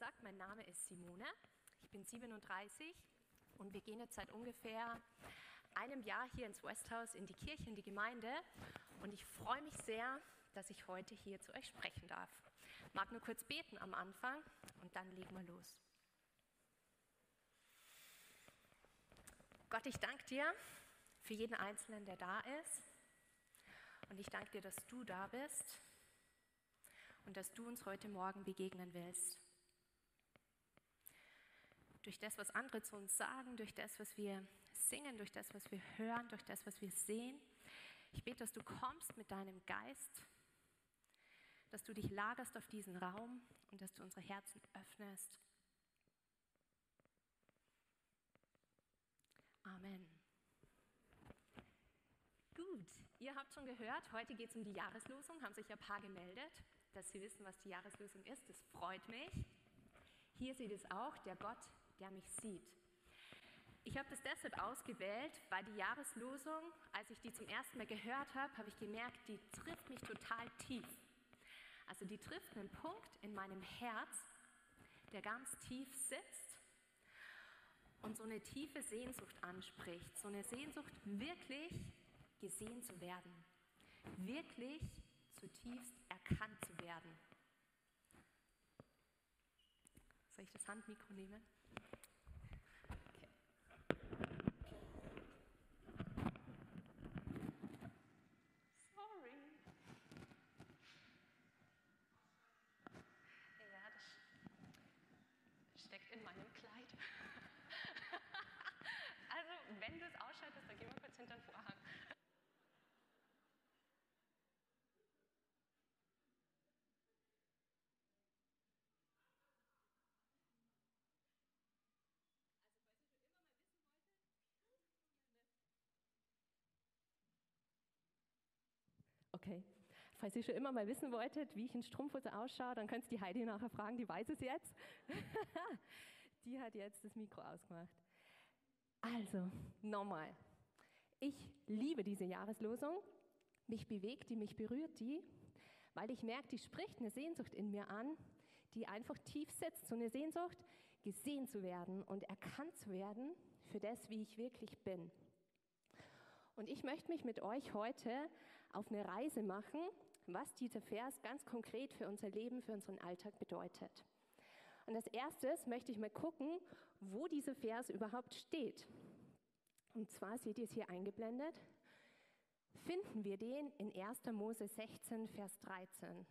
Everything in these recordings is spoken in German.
gesagt, mein Name ist Simone. Ich bin 37 und wir gehen jetzt seit ungefähr einem Jahr hier ins Westhaus in die Kirche, in die Gemeinde. Und ich freue mich sehr, dass ich heute hier zu euch sprechen darf. Ich mag nur kurz beten am Anfang und dann legen wir los. Gott, ich danke dir für jeden Einzelnen, der da ist. Und ich danke dir, dass du da bist und dass du uns heute Morgen begegnen willst. Durch das, was andere zu uns sagen, durch das, was wir singen, durch das, was wir hören, durch das, was wir sehen. Ich bete, dass du kommst mit deinem Geist, dass du dich lagerst auf diesen Raum und dass du unsere Herzen öffnest. Amen. Gut, ihr habt schon gehört, heute geht es um die Jahreslosung, haben sich ein paar gemeldet, dass sie wissen, was die Jahreslosung ist. Das freut mich. Hier seht es auch, der Gott, der mich sieht. Ich habe das deshalb ausgewählt, weil die Jahreslosung, als ich die zum ersten Mal gehört habe, habe ich gemerkt, die trifft mich total tief. Also die trifft einen Punkt in meinem Herz, der ganz tief sitzt und so eine tiefe Sehnsucht anspricht. So eine Sehnsucht, wirklich gesehen zu werden, wirklich zutiefst erkannt zu werden. Soll ich das Handmikro nehmen? Okay. Sorry. Ja, das steckt in meinem Kleid. Also, wenn du es ausschaltest, dann gehen den Vorhang. Okay. Falls ihr schon immer mal wissen wolltet, wie ich in Strumpfhose ausschaue, dann könnt ihr die Heidi nachher fragen, die weiß es jetzt. die hat jetzt das Mikro ausgemacht. Also, nochmal. Ich liebe diese Jahreslosung. Mich bewegt die, mich berührt die, weil ich merke, die spricht eine Sehnsucht in mir an, die einfach tief sitzt. So eine Sehnsucht, gesehen zu werden und erkannt zu werden für das, wie ich wirklich bin. Und ich möchte mich mit euch heute auf eine Reise machen, was dieser Vers ganz konkret für unser Leben, für unseren Alltag bedeutet. Und als erstes möchte ich mal gucken, wo dieser Vers überhaupt steht. Und zwar seht ihr es hier eingeblendet. Finden wir den in 1. Mose 16, Vers 13.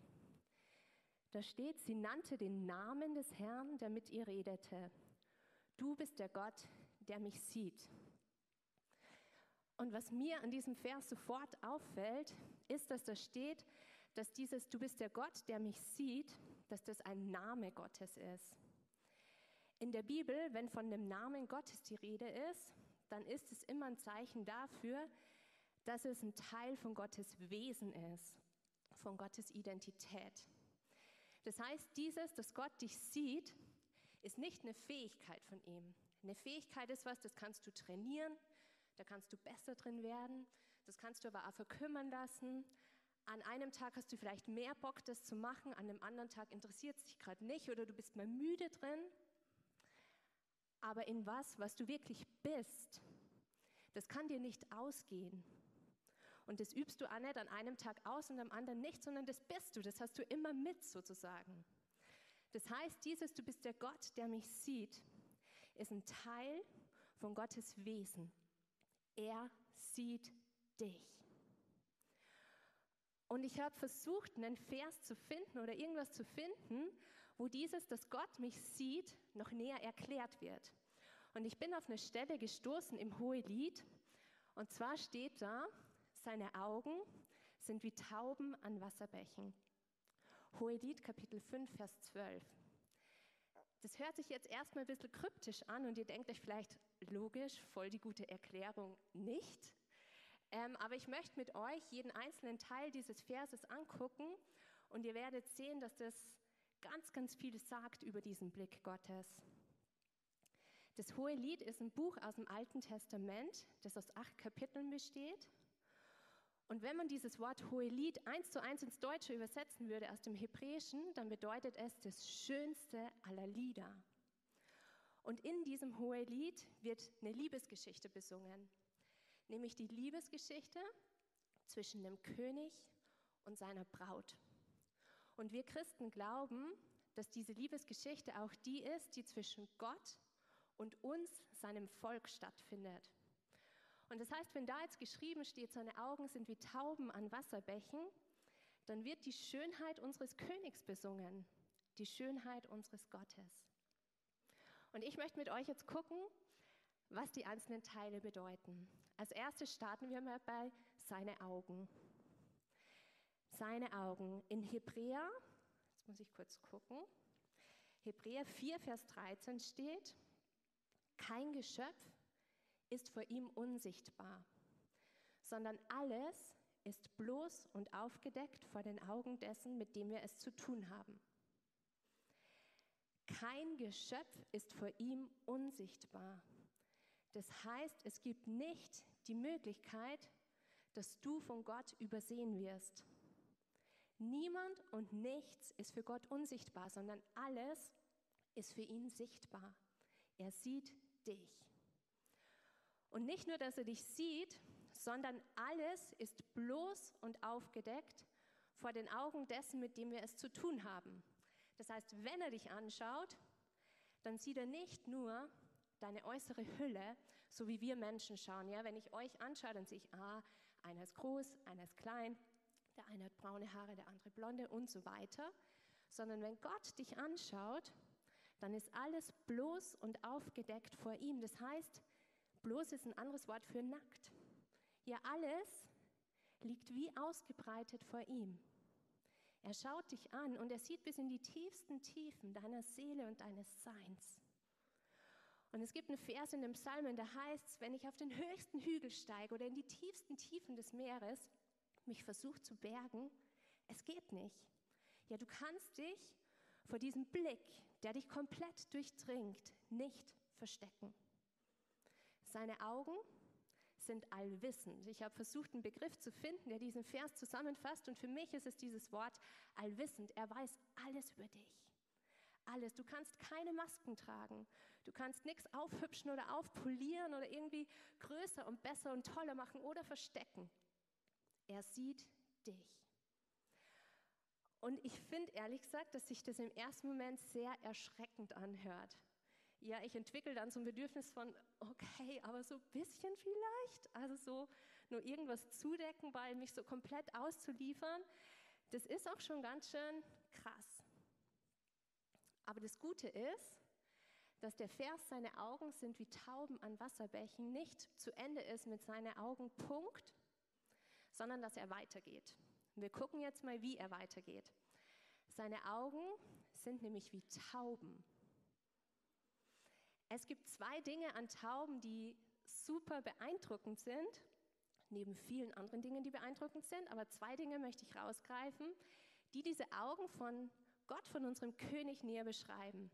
Da steht, sie nannte den Namen des Herrn, der mit ihr redete. Du bist der Gott, der mich sieht. Und was mir an diesem Vers sofort auffällt, ist, dass da steht, dass dieses Du bist der Gott, der mich sieht, dass das ein Name Gottes ist. In der Bibel, wenn von dem Namen Gottes die Rede ist, dann ist es immer ein Zeichen dafür, dass es ein Teil von Gottes Wesen ist, von Gottes Identität. Das heißt, dieses, dass Gott dich sieht, ist nicht eine Fähigkeit von ihm. Eine Fähigkeit ist was, das kannst du trainieren, da kannst du besser drin werden. Das kannst du aber auch verkümmern lassen. An einem Tag hast du vielleicht mehr Bock, das zu machen, an einem anderen Tag interessiert es dich gerade nicht oder du bist mal müde drin. Aber in was, was du wirklich bist, das kann dir nicht ausgehen. Und das übst du auch nicht an einem Tag aus und am anderen nicht, sondern das bist du, das hast du immer mit sozusagen. Das heißt, dieses Du bist der Gott, der mich sieht, ist ein Teil von Gottes Wesen. Er sieht dich. Und ich habe versucht, einen Vers zu finden oder irgendwas zu finden, wo dieses, dass Gott mich sieht, noch näher erklärt wird. Und ich bin auf eine Stelle gestoßen im Hohelied. Und zwar steht da, seine Augen sind wie Tauben an Wasserbächen. Hohelied Kapitel 5, Vers 12. Das hört sich jetzt erstmal ein bisschen kryptisch an und ihr denkt euch vielleicht, logisch, voll die gute Erklärung nicht. Ähm, aber ich möchte mit euch jeden einzelnen Teil dieses Verses angucken und ihr werdet sehen, dass das ganz, ganz viel sagt über diesen Blick Gottes. Das Hohe Lied ist ein Buch aus dem Alten Testament, das aus acht Kapiteln besteht. Und wenn man dieses Wort Hohelied eins zu eins ins Deutsche übersetzen würde aus dem Hebräischen, dann bedeutet es das schönste aller Lieder. Und in diesem Hohelied wird eine Liebesgeschichte besungen, nämlich die Liebesgeschichte zwischen dem König und seiner Braut. Und wir Christen glauben, dass diese Liebesgeschichte auch die ist, die zwischen Gott und uns, seinem Volk, stattfindet. Und das heißt, wenn da jetzt geschrieben steht, seine Augen sind wie Tauben an Wasserbächen, dann wird die Schönheit unseres Königs besungen, die Schönheit unseres Gottes. Und ich möchte mit euch jetzt gucken, was die einzelnen Teile bedeuten. Als erstes starten wir mal bei seine Augen. Seine Augen. In Hebräer, jetzt muss ich kurz gucken, Hebräer 4, Vers 13 steht, kein Geschöpf ist vor ihm unsichtbar, sondern alles ist bloß und aufgedeckt vor den Augen dessen, mit dem wir es zu tun haben. Kein Geschöpf ist vor ihm unsichtbar. Das heißt, es gibt nicht die Möglichkeit, dass du von Gott übersehen wirst. Niemand und nichts ist für Gott unsichtbar, sondern alles ist für ihn sichtbar. Er sieht dich. Und nicht nur, dass er dich sieht, sondern alles ist bloß und aufgedeckt vor den Augen dessen, mit dem wir es zu tun haben. Das heißt, wenn er dich anschaut, dann sieht er nicht nur deine äußere Hülle, so wie wir Menschen schauen. Ja, wenn ich euch anschaue, dann sehe ich, ah, einer ist groß, einer ist klein, der eine hat braune Haare, der andere blonde und so weiter. Sondern wenn Gott dich anschaut, dann ist alles bloß und aufgedeckt vor ihm. Das heißt, Bloß ist ein anderes Wort für nackt. Ja, alles liegt wie ausgebreitet vor ihm. Er schaut dich an und er sieht bis in die tiefsten Tiefen deiner Seele und deines Seins. Und es gibt einen Vers in dem Psalmen, der heißt, wenn ich auf den höchsten Hügel steige oder in die tiefsten Tiefen des Meeres mich versuche zu bergen, es geht nicht. Ja, du kannst dich vor diesem Blick, der dich komplett durchdringt, nicht verstecken. Seine Augen sind allwissend. Ich habe versucht, einen Begriff zu finden, der diesen Vers zusammenfasst. Und für mich ist es dieses Wort allwissend. Er weiß alles über dich. Alles. Du kannst keine Masken tragen. Du kannst nichts aufhübschen oder aufpolieren oder irgendwie größer und besser und toller machen oder verstecken. Er sieht dich. Und ich finde ehrlich gesagt, dass sich das im ersten Moment sehr erschreckend anhört ja, ich entwickle dann so ein Bedürfnis von, okay, aber so ein bisschen vielleicht, also so nur irgendwas zudecken, weil mich so komplett auszuliefern, das ist auch schon ganz schön krass. Aber das Gute ist, dass der Vers, seine Augen sind wie Tauben an Wasserbächen, nicht zu Ende ist mit seinen Augen, Punkt, sondern dass er weitergeht. wir gucken jetzt mal, wie er weitergeht. Seine Augen sind nämlich wie Tauben. Es gibt zwei Dinge an Tauben, die super beeindruckend sind, neben vielen anderen Dingen, die beeindruckend sind, aber zwei Dinge möchte ich rausgreifen, die diese Augen von Gott, von unserem König näher beschreiben.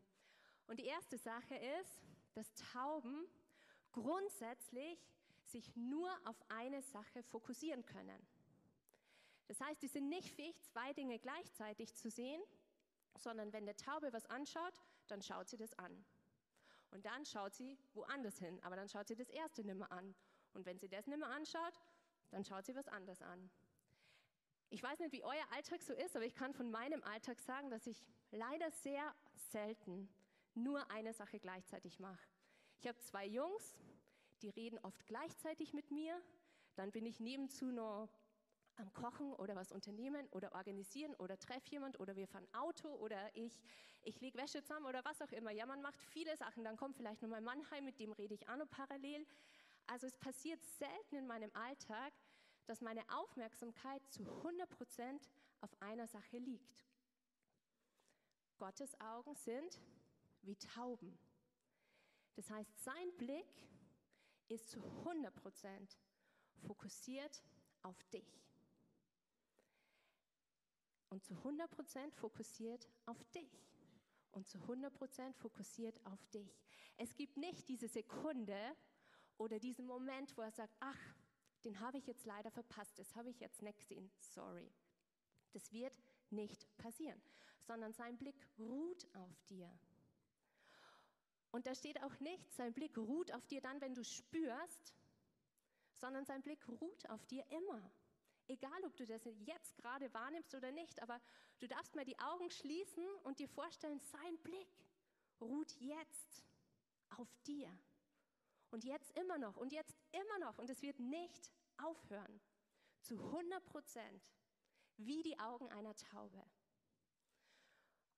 Und die erste Sache ist, dass Tauben grundsätzlich sich nur auf eine Sache fokussieren können. Das heißt, die sind nicht fähig, zwei Dinge gleichzeitig zu sehen, sondern wenn der Taube was anschaut, dann schaut sie das an. Und dann schaut sie woanders hin, aber dann schaut sie das erste nimmer an. Und wenn sie das nimmer anschaut, dann schaut sie was anderes an. Ich weiß nicht, wie euer Alltag so ist, aber ich kann von meinem Alltag sagen, dass ich leider sehr selten nur eine Sache gleichzeitig mache. Ich habe zwei Jungs, die reden oft gleichzeitig mit mir. Dann bin ich nebenzu noch am Kochen oder was unternehmen oder organisieren oder treffe jemand oder wir fahren Auto oder ich, ich lege Wäsche zusammen oder was auch immer. Ja, man macht viele Sachen. Dann kommt vielleicht noch mein Mann heim, mit dem rede ich auch noch parallel. Also es passiert selten in meinem Alltag, dass meine Aufmerksamkeit zu 100 Prozent auf einer Sache liegt. Gottes Augen sind wie Tauben. Das heißt, sein Blick ist zu 100 Prozent fokussiert auf dich und zu 100% fokussiert auf dich und zu 100% fokussiert auf dich. Es gibt nicht diese Sekunde oder diesen Moment, wo er sagt, ach, den habe ich jetzt leider verpasst, das habe ich jetzt nicht gesehen, sorry. Das wird nicht passieren, sondern sein Blick ruht auf dir. Und da steht auch nicht, sein Blick ruht auf dir dann, wenn du spürst, sondern sein Blick ruht auf dir immer. Egal, ob du das jetzt gerade wahrnimmst oder nicht, aber du darfst mal die Augen schließen und dir vorstellen, sein Blick ruht jetzt auf dir. Und jetzt immer noch und jetzt immer noch. Und es wird nicht aufhören. Zu 100 Prozent. Wie die Augen einer Taube.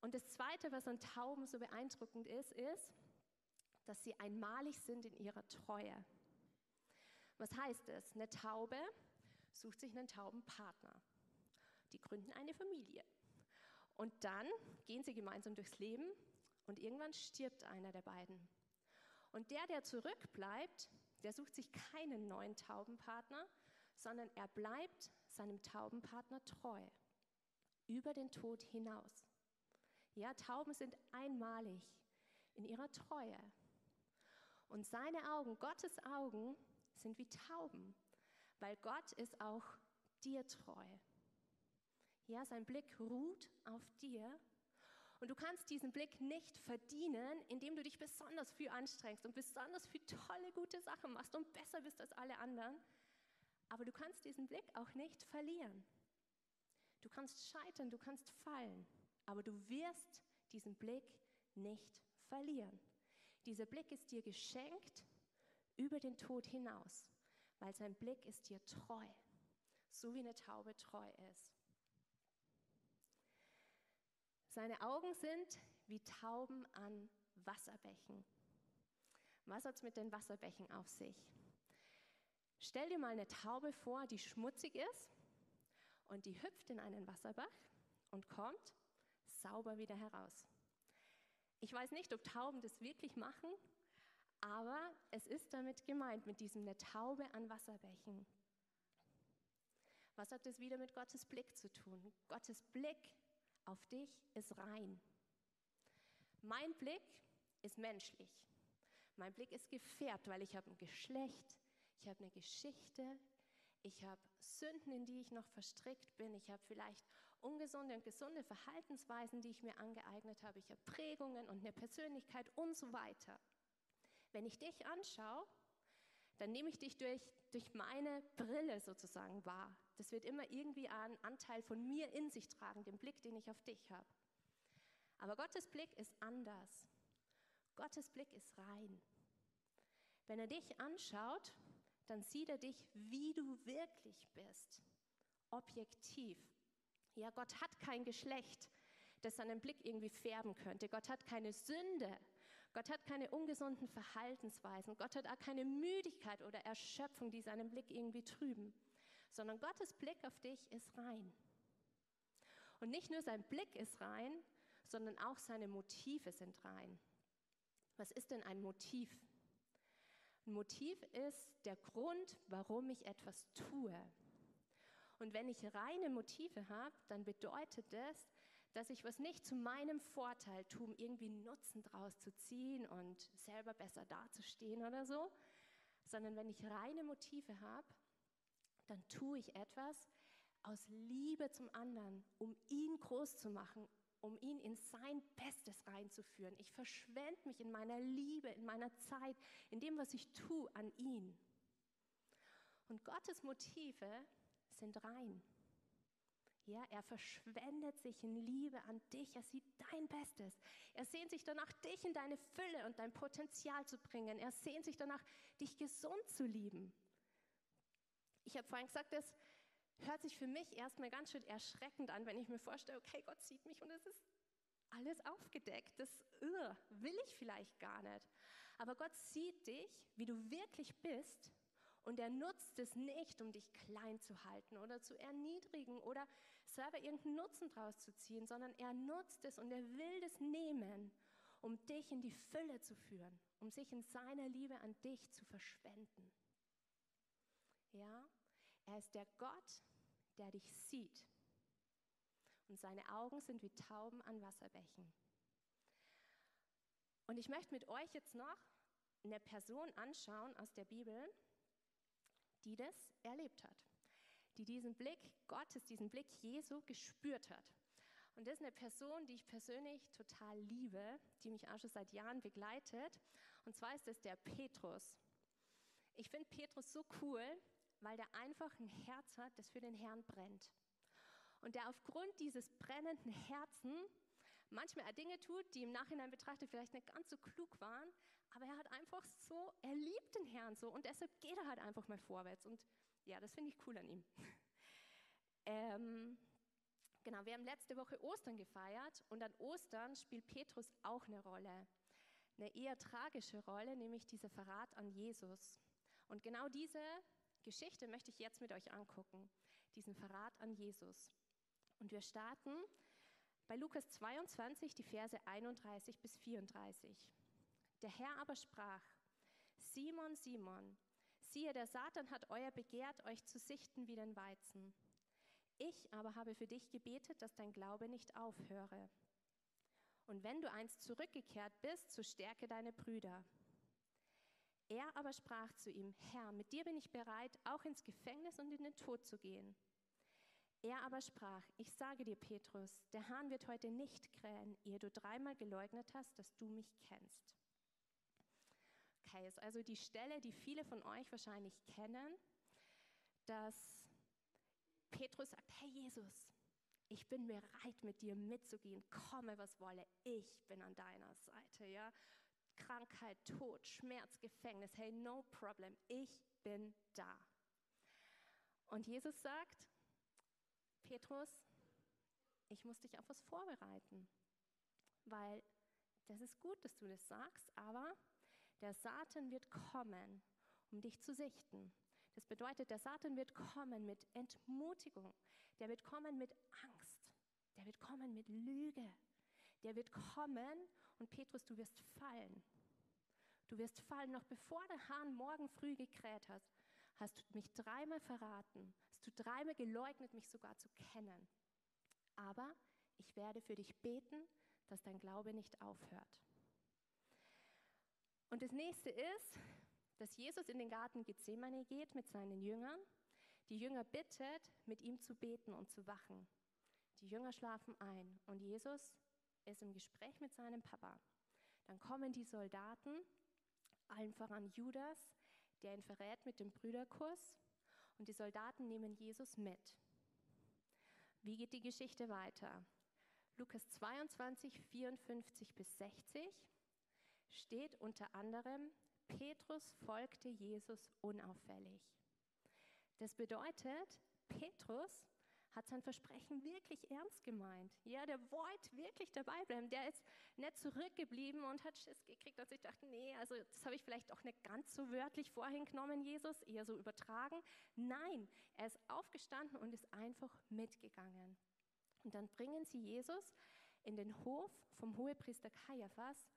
Und das Zweite, was an Tauben so beeindruckend ist, ist, dass sie einmalig sind in ihrer Treue. Was heißt es? Eine Taube sucht sich einen Taubenpartner. Die gründen eine Familie. Und dann gehen sie gemeinsam durchs Leben und irgendwann stirbt einer der beiden. Und der, der zurückbleibt, der sucht sich keinen neuen Taubenpartner, sondern er bleibt seinem Taubenpartner treu über den Tod hinaus. Ja, Tauben sind einmalig in ihrer Treue. Und seine Augen, Gottes Augen, sind wie Tauben, weil Gott ist auch dir treu. Ja, sein Blick ruht auf dir und du kannst diesen Blick nicht verdienen, indem du dich besonders viel anstrengst und besonders viel tolle, gute Sachen machst und besser bist als alle anderen. Aber du kannst diesen Blick auch nicht verlieren. Du kannst scheitern, du kannst fallen, aber du wirst diesen Blick nicht verlieren. Dieser Blick ist dir geschenkt über den Tod hinaus, weil sein Blick ist dir treu, so wie eine Taube treu ist. Seine Augen sind wie Tauben an Wasserbächen. Was hat es mit den Wasserbächen auf sich? Stell dir mal eine Taube vor, die schmutzig ist und die hüpft in einen Wasserbach und kommt sauber wieder heraus. Ich weiß nicht, ob Tauben das wirklich machen, aber es ist damit gemeint, mit diesem eine Taube an Wasserbächen. Was hat das wieder mit Gottes Blick zu tun? Gottes Blick auf dich ist rein. Mein Blick ist menschlich. Mein Blick ist gefärbt, weil ich habe ein Geschlecht, ich habe eine Geschichte, ich habe Sünden, in die ich noch verstrickt bin, ich habe vielleicht ungesunde und gesunde Verhaltensweisen, die ich mir angeeignet habe, ich habe Prägungen und eine Persönlichkeit und so weiter. Wenn ich dich anschaue, dann nehme ich dich durch, durch meine Brille sozusagen wahr. Das wird immer irgendwie einen Anteil von mir in sich tragen, den Blick, den ich auf dich habe. Aber Gottes Blick ist anders. Gottes Blick ist rein. Wenn er dich anschaut, dann sieht er dich, wie du wirklich bist. Objektiv. Ja, Gott hat kein Geschlecht, das seinen Blick irgendwie färben könnte. Gott hat keine Sünde. Gott hat keine ungesunden Verhaltensweisen. Gott hat auch keine Müdigkeit oder Erschöpfung, die seinen Blick irgendwie trüben sondern Gottes Blick auf dich ist rein. Und nicht nur sein Blick ist rein, sondern auch seine Motive sind rein. Was ist denn ein Motiv? Ein Motiv ist der Grund, warum ich etwas tue. Und wenn ich reine Motive habe, dann bedeutet das, dass ich was nicht zu meinem Vorteil tue, irgendwie Nutzen draus zu ziehen und selber besser dazustehen oder so, sondern wenn ich reine Motive habe, dann tue ich etwas aus Liebe zum anderen, um ihn groß zu machen, um ihn in sein Bestes reinzuführen. Ich verschwende mich in meiner Liebe, in meiner Zeit, in dem, was ich tue, an ihn. Und Gottes Motive sind rein. Ja, er verschwendet sich in Liebe an dich. Er sieht dein Bestes. Er sehnt sich danach, dich in deine Fülle und dein Potenzial zu bringen. Er sehnt sich danach, dich gesund zu lieben. Ich habe vorhin gesagt, das hört sich für mich erstmal ganz schön erschreckend an, wenn ich mir vorstelle, okay, Gott sieht mich und es ist alles aufgedeckt. Das uh, will ich vielleicht gar nicht. Aber Gott sieht dich, wie du wirklich bist und er nutzt es nicht, um dich klein zu halten oder zu erniedrigen oder selber irgendeinen Nutzen draus zu ziehen, sondern er nutzt es und er will es nehmen, um dich in die Fülle zu führen, um sich in seiner Liebe an dich zu verschwenden. Ja? Er ist der Gott, der dich sieht. Und seine Augen sind wie Tauben an Wasserbächen. Und ich möchte mit euch jetzt noch eine Person anschauen aus der Bibel, die das erlebt hat, die diesen Blick Gottes, diesen Blick Jesu gespürt hat. Und das ist eine Person, die ich persönlich total liebe, die mich auch schon seit Jahren begleitet. Und zwar ist es der Petrus. Ich finde Petrus so cool, weil der einfach ein Herz hat, das für den Herrn brennt. Und der aufgrund dieses brennenden Herzen manchmal Dinge tut, die im Nachhinein betrachtet vielleicht nicht ganz so klug waren, aber er hat einfach so, er liebt den Herrn so und deshalb geht er halt einfach mal vorwärts. Und ja, das finde ich cool an ihm. ähm, genau, wir haben letzte Woche Ostern gefeiert und an Ostern spielt Petrus auch eine Rolle. Eine eher tragische Rolle, nämlich dieser Verrat an Jesus. Und genau diese Geschichte möchte ich jetzt mit euch angucken, diesen Verrat an Jesus. Und wir starten bei Lukas 22, die Verse 31 bis 34. Der Herr aber sprach, Simon, Simon, siehe, der Satan hat euer begehrt, euch zu sichten wie den Weizen. Ich aber habe für dich gebetet, dass dein Glaube nicht aufhöre. Und wenn du einst zurückgekehrt bist, so stärke deine Brüder. Er aber sprach zu ihm, Herr, mit dir bin ich bereit, auch ins Gefängnis und in den Tod zu gehen. Er aber sprach, ich sage dir, Petrus, der Hahn wird heute nicht krähen, ehe du dreimal geleugnet hast, dass du mich kennst. Okay, also die Stelle, die viele von euch wahrscheinlich kennen, dass Petrus sagt, hey Jesus, ich bin bereit, mit dir mitzugehen, komme was wolle, ich bin an deiner Seite, ja. Krankheit, Tod, Schmerz, Gefängnis, hey, no problem, ich bin da. Und Jesus sagt, Petrus, ich muss dich auf was vorbereiten, weil das ist gut, dass du das sagst, aber der Satan wird kommen, um dich zu sichten. Das bedeutet, der Satan wird kommen mit Entmutigung, der wird kommen mit Angst, der wird kommen mit Lüge, der wird kommen und Petrus, du wirst fallen. Du wirst fallen, noch bevor der Hahn morgen früh gekräht hat, hast du mich dreimal verraten, hast du dreimal geleugnet, mich sogar zu kennen. Aber ich werde für dich beten, dass dein Glaube nicht aufhört. Und das nächste ist, dass Jesus in den Garten Gethsemane geht mit seinen Jüngern. Die Jünger bittet, mit ihm zu beten und zu wachen. Die Jünger schlafen ein und Jesus ist im Gespräch mit seinem Papa. Dann kommen die Soldaten, allen voran Judas, der ihn verrät mit dem Brüderkuss. Und die Soldaten nehmen Jesus mit. Wie geht die Geschichte weiter? Lukas 22, 54 bis 60 steht unter anderem, Petrus folgte Jesus unauffällig. Das bedeutet, Petrus hat sein Versprechen wirklich ernst gemeint. Ja, der wollte wirklich dabei bleiben. Der ist nicht zurückgeblieben und hat Schiss gekriegt, als ich dachte, nee, also das habe ich vielleicht auch nicht ganz so wörtlich vorhin genommen, Jesus, eher so übertragen. Nein, er ist aufgestanden und ist einfach mitgegangen. Und dann bringen sie Jesus in den Hof vom Hohepriester Kaiaphas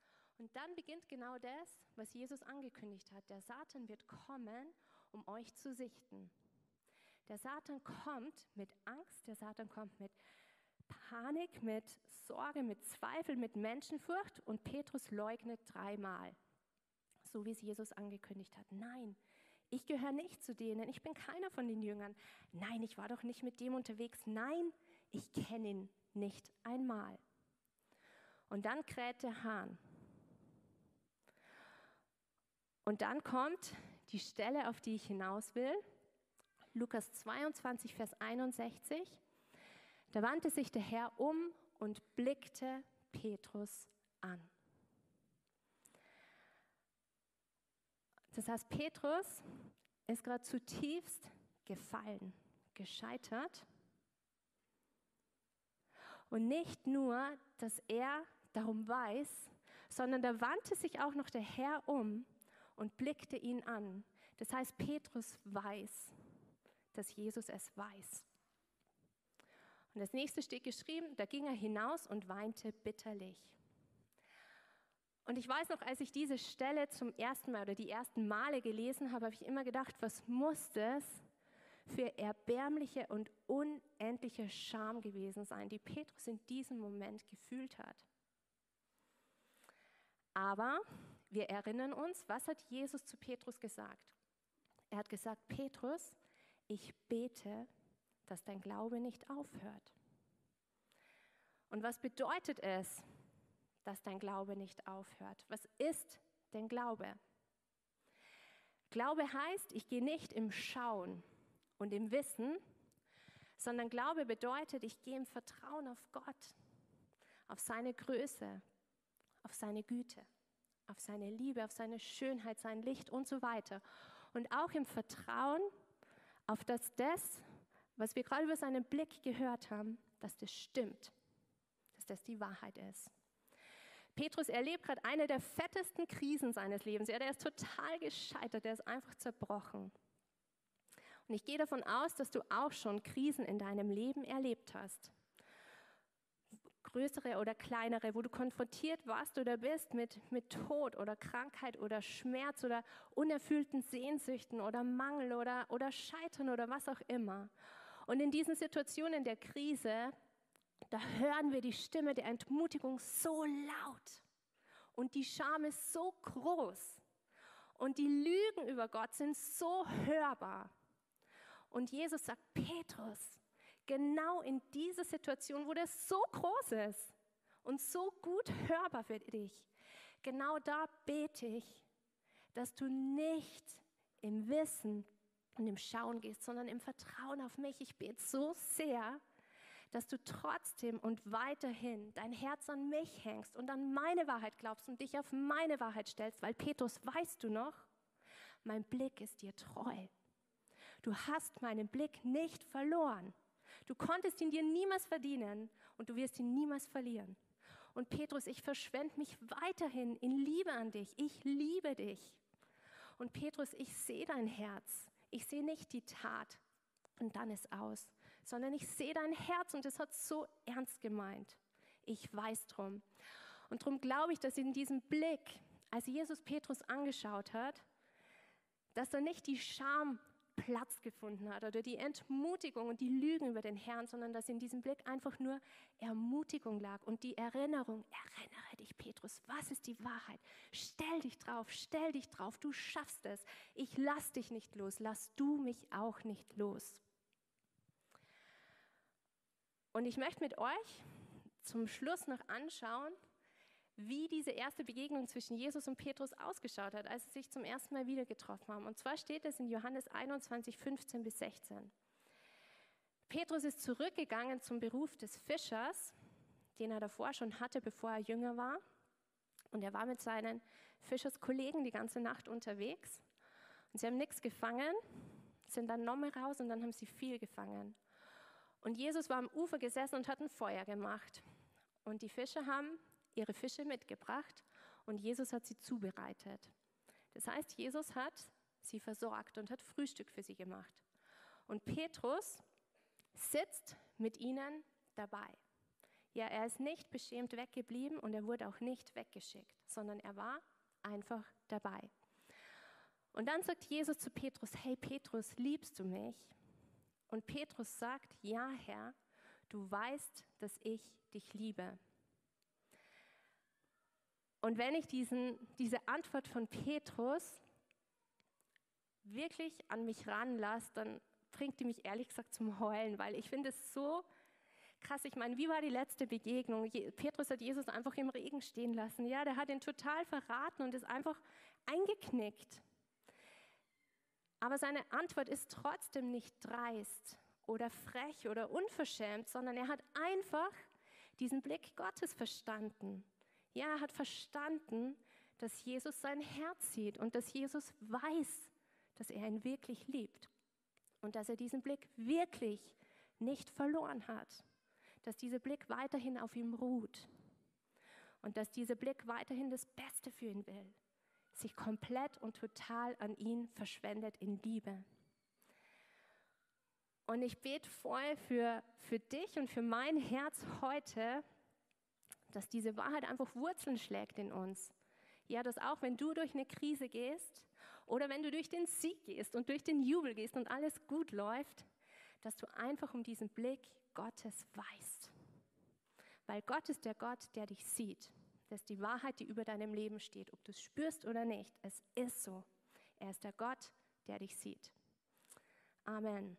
und dann beginnt genau das, was Jesus angekündigt hat. Der Satan wird kommen, um euch zu sichten. Der Satan kommt mit Angst, der Satan kommt mit Panik, mit Sorge, mit Zweifel, mit Menschenfurcht und Petrus leugnet dreimal, so wie es Jesus angekündigt hat. Nein, ich gehöre nicht zu denen, ich bin keiner von den Jüngern. Nein, ich war doch nicht mit dem unterwegs. Nein, ich kenne ihn nicht einmal. Und dann kräht der Hahn. Und dann kommt die Stelle, auf die ich hinaus will. Lukas 22, Vers 61. Da wandte sich der Herr um und blickte Petrus an. Das heißt, Petrus ist gerade zutiefst gefallen, gescheitert. Und nicht nur, dass er darum weiß, sondern da wandte sich auch noch der Herr um und blickte ihn an. Das heißt, Petrus weiß, dass Jesus es weiß. Und das nächste steht geschrieben, da ging er hinaus und weinte bitterlich. Und ich weiß noch, als ich diese Stelle zum ersten Mal oder die ersten Male gelesen habe, habe ich immer gedacht, was muss das für erbärmliche und unendliche Scham gewesen sein, die Petrus in diesem Moment gefühlt hat. Aber wir erinnern uns, was hat Jesus zu Petrus gesagt? Er hat gesagt, Petrus, ich bete, dass dein Glaube nicht aufhört. Und was bedeutet es, dass dein Glaube nicht aufhört? Was ist denn Glaube? Glaube heißt, ich gehe nicht im Schauen und im Wissen, sondern Glaube bedeutet, ich gehe im Vertrauen auf Gott, auf seine Größe, auf seine Güte, auf seine Liebe, auf seine Schönheit, sein Licht und so weiter. Und auch im Vertrauen auf das, das was wir gerade über seinen Blick gehört haben, dass das stimmt, dass das die Wahrheit ist. Petrus erlebt gerade eine der fettesten Krisen seines Lebens. Ja, der ist total gescheitert, der ist einfach zerbrochen. Und ich gehe davon aus, dass du auch schon Krisen in deinem Leben erlebt hast. Größere oder kleinere, wo du konfrontiert warst oder bist mit, mit Tod oder Krankheit oder Schmerz oder unerfüllten Sehnsüchten oder Mangel oder, oder Scheitern oder was auch immer. Und in diesen Situationen der Krise, da hören wir die Stimme der Entmutigung so laut und die Scham ist so groß und die Lügen über Gott sind so hörbar. Und Jesus sagt, Petrus, genau in dieser Situation, wo das so groß ist und so gut hörbar für dich, genau da bete ich, dass du nicht im Wissen und im Schauen gehst, sondern im Vertrauen auf mich. Ich bete so sehr, dass du trotzdem und weiterhin dein Herz an mich hängst und an meine Wahrheit glaubst und dich auf meine Wahrheit stellst, weil Petrus, weißt du noch, mein Blick ist dir treu. Du hast meinen Blick nicht verloren. Du konntest ihn dir niemals verdienen und du wirst ihn niemals verlieren. Und Petrus, ich verschwende mich weiterhin in Liebe an dich. Ich liebe dich. Und Petrus, ich sehe dein Herz. Ich sehe nicht die Tat und dann ist aus, sondern ich sehe dein Herz und es hat so ernst gemeint. Ich weiß drum. Und darum glaube ich, dass in diesem Blick, als Jesus Petrus angeschaut hat, dass da nicht die Scham Platz gefunden hat oder die Entmutigung und die Lügen über den Herrn, sondern dass in diesem Blick einfach nur Ermutigung lag und die Erinnerung, erinnere dich Petrus, was ist die Wahrheit? Stell dich drauf, stell dich drauf, du schaffst es. Ich lass dich nicht los, lass du mich auch nicht los. Und ich möchte mit euch zum Schluss noch anschauen, wie diese erste Begegnung zwischen Jesus und Petrus ausgeschaut hat, als sie sich zum ersten Mal wieder getroffen haben. Und zwar steht es in Johannes 21, 15 bis 16. Petrus ist zurückgegangen zum Beruf des Fischers, den er davor schon hatte, bevor er jünger war. Und er war mit seinen Fischerskollegen die ganze Nacht unterwegs. Und sie haben nichts gefangen, sind dann nochmal raus und dann haben sie viel gefangen. Und Jesus war am Ufer gesessen und hat ein Feuer gemacht. Und die Fischer haben ihre Fische mitgebracht und Jesus hat sie zubereitet. Das heißt, Jesus hat sie versorgt und hat Frühstück für sie gemacht. Und Petrus sitzt mit ihnen dabei. Ja, er ist nicht beschämt weggeblieben und er wurde auch nicht weggeschickt, sondern er war einfach dabei. Und dann sagt Jesus zu Petrus, hey Petrus, liebst du mich? Und Petrus sagt, ja Herr, du weißt, dass ich dich liebe. Und wenn ich diesen, diese Antwort von Petrus wirklich an mich ranlasse, dann bringt die mich ehrlich gesagt zum Heulen, weil ich finde es so krass. Ich meine, wie war die letzte Begegnung? Petrus hat Jesus einfach im Regen stehen lassen. Ja, der hat ihn total verraten und ist einfach eingeknickt. Aber seine Antwort ist trotzdem nicht dreist oder frech oder unverschämt, sondern er hat einfach diesen Blick Gottes verstanden. Ja, er hat verstanden, dass Jesus sein Herz sieht und dass Jesus weiß, dass er ihn wirklich liebt und dass er diesen Blick wirklich nicht verloren hat, dass dieser Blick weiterhin auf ihm ruht und dass dieser Blick weiterhin das Beste für ihn will, sich komplett und total an ihn verschwendet in Liebe. Und ich bete voll für, für dich und für mein Herz heute, dass diese Wahrheit einfach Wurzeln schlägt in uns. Ja, dass auch wenn du durch eine Krise gehst oder wenn du durch den Sieg gehst und durch den Jubel gehst und alles gut läuft, dass du einfach um diesen Blick Gottes weißt. Weil Gott ist der Gott, der dich sieht. Das ist die Wahrheit, die über deinem Leben steht, ob du es spürst oder nicht. Es ist so. Er ist der Gott, der dich sieht. Amen.